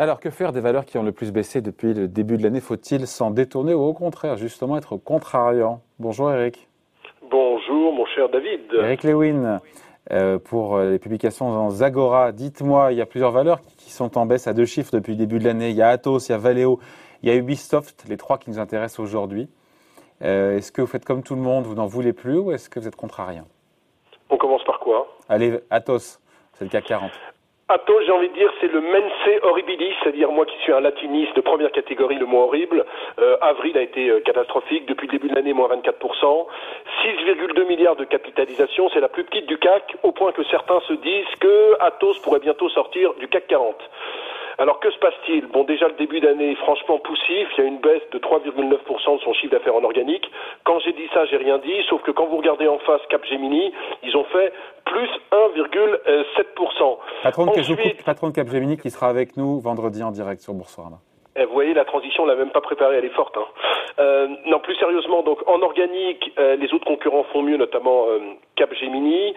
Alors, que faire des valeurs qui ont le plus baissé depuis le début de l'année? Faut-il s'en détourner ou au contraire, justement, être contrariant? Bonjour Eric. Bonjour mon cher David. Eric Lewin, euh, pour les publications dans Zagora, dites-moi, il y a plusieurs valeurs qui sont en baisse à deux chiffres depuis le début de l'année. Il y a Atos, il y a Valeo, il y a Ubisoft, les trois qui nous intéressent aujourd'hui. Euh, est-ce que vous faites comme tout le monde, vous n'en voulez plus ou est-ce que vous êtes contrariant? On commence par quoi? Allez, Atos, c'est le CAC 40. Athos, j'ai envie de dire, c'est le mense horribilis, c'est-à-dire moi qui suis un latiniste de première catégorie, le mot horrible. Euh, avril a été euh, catastrophique, depuis le début de l'année, moins 24%. 6,2 milliards de capitalisation, c'est la plus petite du CAC, au point que certains se disent que Athos pourrait bientôt sortir du CAC 40. Alors que se passe-t-il? Bon, déjà le début d'année franchement poussif, il y a une baisse de 3,9% de son chiffre d'affaires en organique. Quand j'ai dit ça, j'ai rien dit, sauf que quand vous regardez en face Capgemini, ils ont fait plus 1,7%. Patron de, patron de Capgemini qui sera avec nous vendredi en direct sur Boursorama. Eh, vous voyez, la transition, on l'a même pas préparée, elle est forte. Hein. Euh, non, plus sérieusement, donc en organique, euh, les autres concurrents font mieux, notamment euh, Capgemini.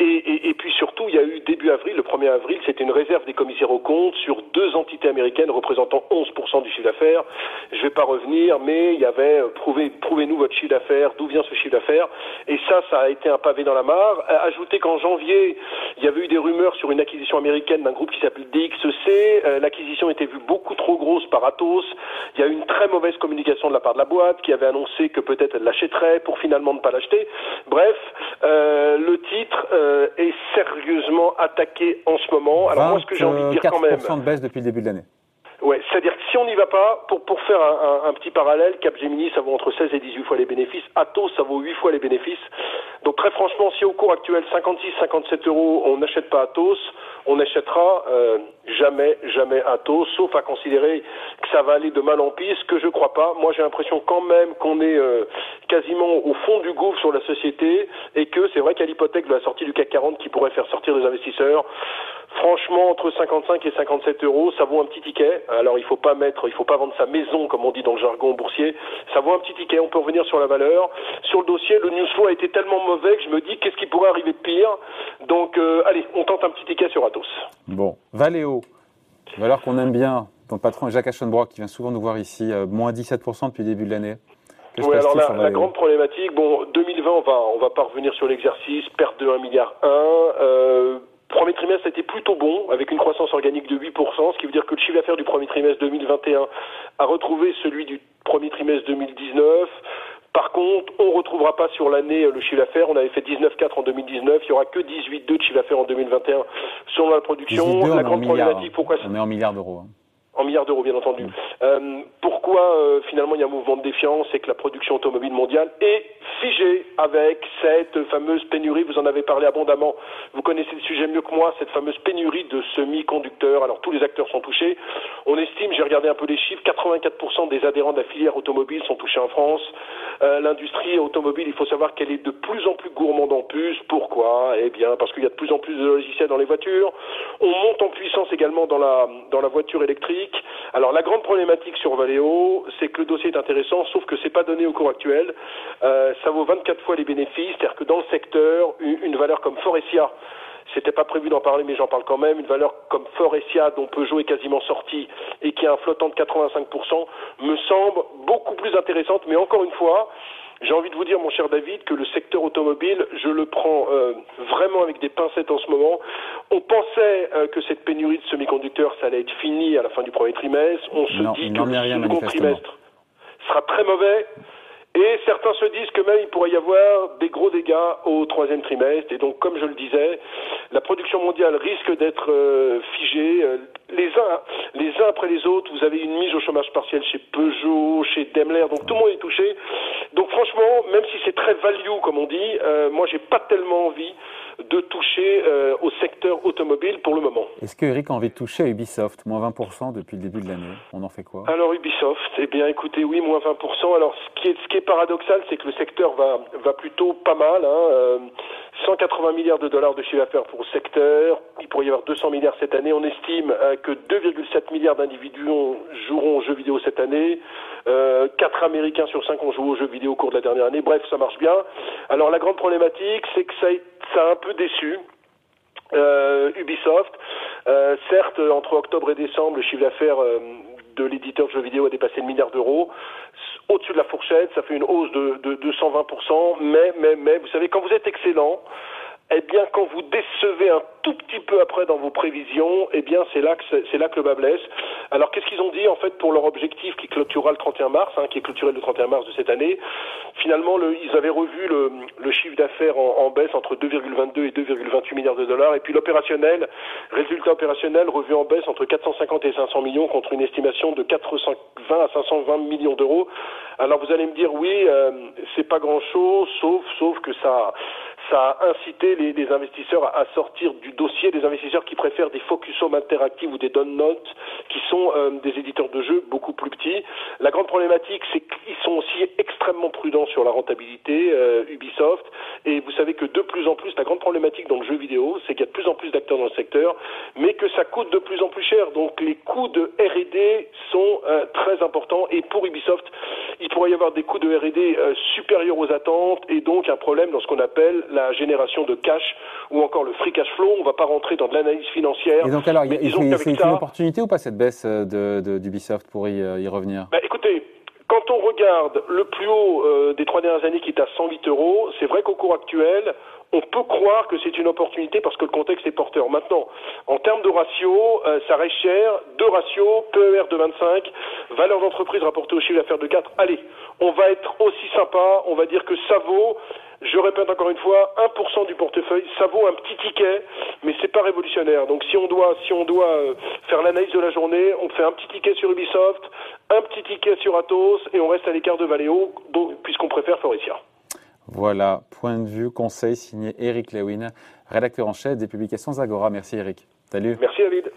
Euh, et, et, puis surtout, il y a eu début avril, le 1er avril, c'était une réserve des commissaires aux comptes sur deux entités américaines représentant 11% du chiffre d'affaires. Je ne vais pas revenir, mais il y avait euh, prouvez, prouvez-nous votre chiffre d'affaires, d'où vient ce chiffre d'affaires. Et ça, ça a été un pavé dans la mare. Ajoutez qu'en janvier, il y avait eu des rumeurs sur une acquisition américaine d'un groupe qui s'appelle DXC. Euh, l'acquisition était vue beaucoup trop grosse par Atos. Il y a eu une très mauvaise communication de la part de la boîte qui avait annoncé que peut-être elle l'achèterait pour finalement ne pas l'acheter. Bref, euh, le titre euh, est sérieusement attaqué en ce moment. Alors moi, ce que j'ai envie de dire quand même... de baisse depuis le début de l'année. Ouais, c'est-à-dire que si on n'y va pas, pour, pour faire un, un, petit parallèle, Capgemini, ça vaut entre 16 et 18 fois les bénéfices. Atos, ça vaut 8 fois les bénéfices. Donc très franchement, si au cours actuel, 56-57 euros, on n'achète pas Atos, on n'achètera euh, jamais, jamais Atos, sauf à considérer que ça va aller de mal en pis, ce que je crois pas. Moi, j'ai l'impression quand même qu'on est euh, quasiment au fond du gouffre sur la société et que c'est vrai qu'à l'hypothèque de la sortie du CAC 40 qui pourrait faire sortir des investisseurs, Franchement, entre 55 et 57 euros, ça vaut un petit ticket. Alors, il faut pas mettre, il faut pas vendre sa maison, comme on dit dans le jargon boursier. Ça vaut un petit ticket. On peut revenir sur la valeur. Sur le dossier, le news flow a été tellement mauvais que je me dis qu'est-ce qui pourrait arriver de pire? Donc, euh, allez, on tente un petit ticket sur Atos. Bon, Valeo, valeur qu'on aime bien. Ton patron est Jacques Aschenbrock, qui vient souvent nous voir ici, euh, moins 17% depuis le début de l'année. Oui, alors la, la, grande problématique, bon, 2020, on va, on va pas revenir sur l'exercice, perte de 1 milliard 1. Euh, premier trimestre a été plutôt bon, avec une croissance organique de 8%, ce qui veut dire que le chiffre d'affaires du premier trimestre 2021 a retrouvé celui du premier trimestre 2019. Par contre, on ne retrouvera pas sur l'année le chiffre d'affaires. On avait fait 19,4 en 2019. Il n'y aura que 18,2 de chiffre d'affaires en 2021 selon la production. La grande problématique, pourquoi On est en milliards d'euros. Hein. En milliards d'euros, bien entendu. Euh, pourquoi euh, finalement il y a un mouvement de défiance C'est que la production automobile mondiale est figée avec cette fameuse pénurie. Vous en avez parlé abondamment. Vous connaissez le sujet mieux que moi, cette fameuse pénurie de semi-conducteurs. Alors tous les acteurs sont touchés. On estime, j'ai regardé un peu les chiffres, 84% des adhérents de la filière automobile sont touchés en France. Euh, L'industrie automobile, il faut savoir qu'elle est de plus en plus gourmande en puces. Pourquoi? Eh bien parce qu'il y a de plus en plus de logiciels dans les voitures. On monte en puissance également dans la dans la voiture électrique. Alors la grande problématique sur Valeo, c'est que le dossier est intéressant, sauf que c'est pas donné au cours actuel. Euh, ça vaut 24 fois les bénéfices, c'est-à-dire que dans le secteur, une, valeur comme Forestia, c'était pas prévu d'en parler, mais j'en parle quand même. Une valeur comme Forestia, dont Peugeot est quasiment sorti et qui a un flottant de 85%, me semble beaucoup plus intéressante. Mais encore une fois, j'ai envie de vous dire, mon cher David, que le secteur automobile, je le prends euh, vraiment avec des pincettes en ce moment. On pensait euh, que cette pénurie de semi-conducteurs, ça allait être fini à la fin du premier trimestre. On se dit que le second trimestre sera très mauvais. Et certains se disent que même il pourrait y avoir des gros dégâts au troisième trimestre. Et donc, comme je le disais, la production mondiale risque d'être euh, figée. Euh, les uns, les uns après les autres, vous avez une mise au chômage partiel chez Peugeot, chez Daimler, donc tout le monde est touché. Donc franchement, même si c'est très value comme on dit, euh, moi j'ai pas tellement envie de toucher euh, au secteur automobile pour le moment. Est-ce que Eric a envie de toucher à Ubisoft, moins 20% depuis le début de l'année On en fait quoi? Alors Ubisoft, eh bien écoutez, oui, moins 20%. Alors ce qui est, ce qui est paradoxal, c'est que le secteur va, va plutôt pas mal. Hein, 180 euh, milliards de dollars de chiffre d'affaires pour le secteur. Il pourrait y avoir 200 milliards cette année. On estime euh, que 2,7 milliards d'individus joueront aux jeux vidéo cette année. Euh, 4 Américains sur 5 ont joué aux jeux vidéo au cours de la dernière année. Bref, ça marche bien. Alors la grande problématique, c'est que ça a, un peu déçu. Euh, Ubisoft. certes, entre octobre et décembre, le chiffre d'affaires de l'éditeur de jeux vidéo a dépassé le milliard d'euros. Au-dessus de la fourchette, ça fait une hausse de, de, de 120%. Mais, mais, mais, vous savez, quand vous êtes excellent, eh bien, quand vous décevez un tout petit peu après dans vos prévisions, eh bien, c'est là que c'est là que le bas blesse. Alors, qu'est-ce qu'ils ont dit en fait pour leur objectif qui clôturera le 31 mars, hein, qui est clôturé le 31 mars de cette année? Finalement, le, ils avaient revu le, le chiffre d'affaires en, en, baisse entre 2,22 et 2,28 milliards de dollars, et puis l'opérationnel, résultat opérationnel revu en baisse entre 450 et 500 millions contre une estimation de 420 à 520 millions d'euros. Alors, vous allez me dire, oui, euh, c'est pas grand-chose, sauf, sauf que ça ça a incité les, investisseurs à, sortir du dossier des investisseurs qui préfèrent des focus home interactifs ou des notes qui sont euh, des éditeurs de jeux beaucoup plus petits. La grande problématique, c'est qu'ils sont aussi extrêmement prudents sur la rentabilité, euh, Ubisoft, et vous savez que de plus en plus, la grande problématique dans le jeu vidéo, c'est qu'il y a de plus en plus d'acteurs dans le secteur, mais que ça coûte de plus en plus cher. Donc les coûts de R&D sont euh, très importants, et pour Ubisoft, il pourrait y avoir des coûts de R&D supérieurs aux attentes, et donc un problème dans ce qu'on appelle la génération de cash ou encore le free cash flow. On ne va pas rentrer dans de l'analyse financière. Et donc alors, c'est une opportunité ou pas cette baisse d'Ubisoft de, pour y, euh, y revenir? Bah, Écoutez, quand on regarde le plus haut euh, des trois dernières années qui est à 108 euros, c'est vrai qu'au cours actuel, on peut croire que c'est une opportunité parce que le contexte est porteur. Maintenant, en termes de ratio, euh, ça reste cher. Deux ratios, PER de 25, valeur d'entreprise rapportée au chiffre d'affaires de 4. Allez, on va être aussi sympa, on va dire que ça vaut je répète encore une fois, 1% du portefeuille, ça vaut un petit ticket, mais c'est pas révolutionnaire. Donc si on doit, si on doit euh, faire l'analyse de la journée, on fait un petit ticket sur Ubisoft, un petit ticket sur Atos, et on reste à l'écart de Valeo, puisqu'on préfère Forestia. Voilà, point de vue, conseil signé Eric Lewin, rédacteur en chef des publications Zagora. Merci Eric. Salut. Merci David.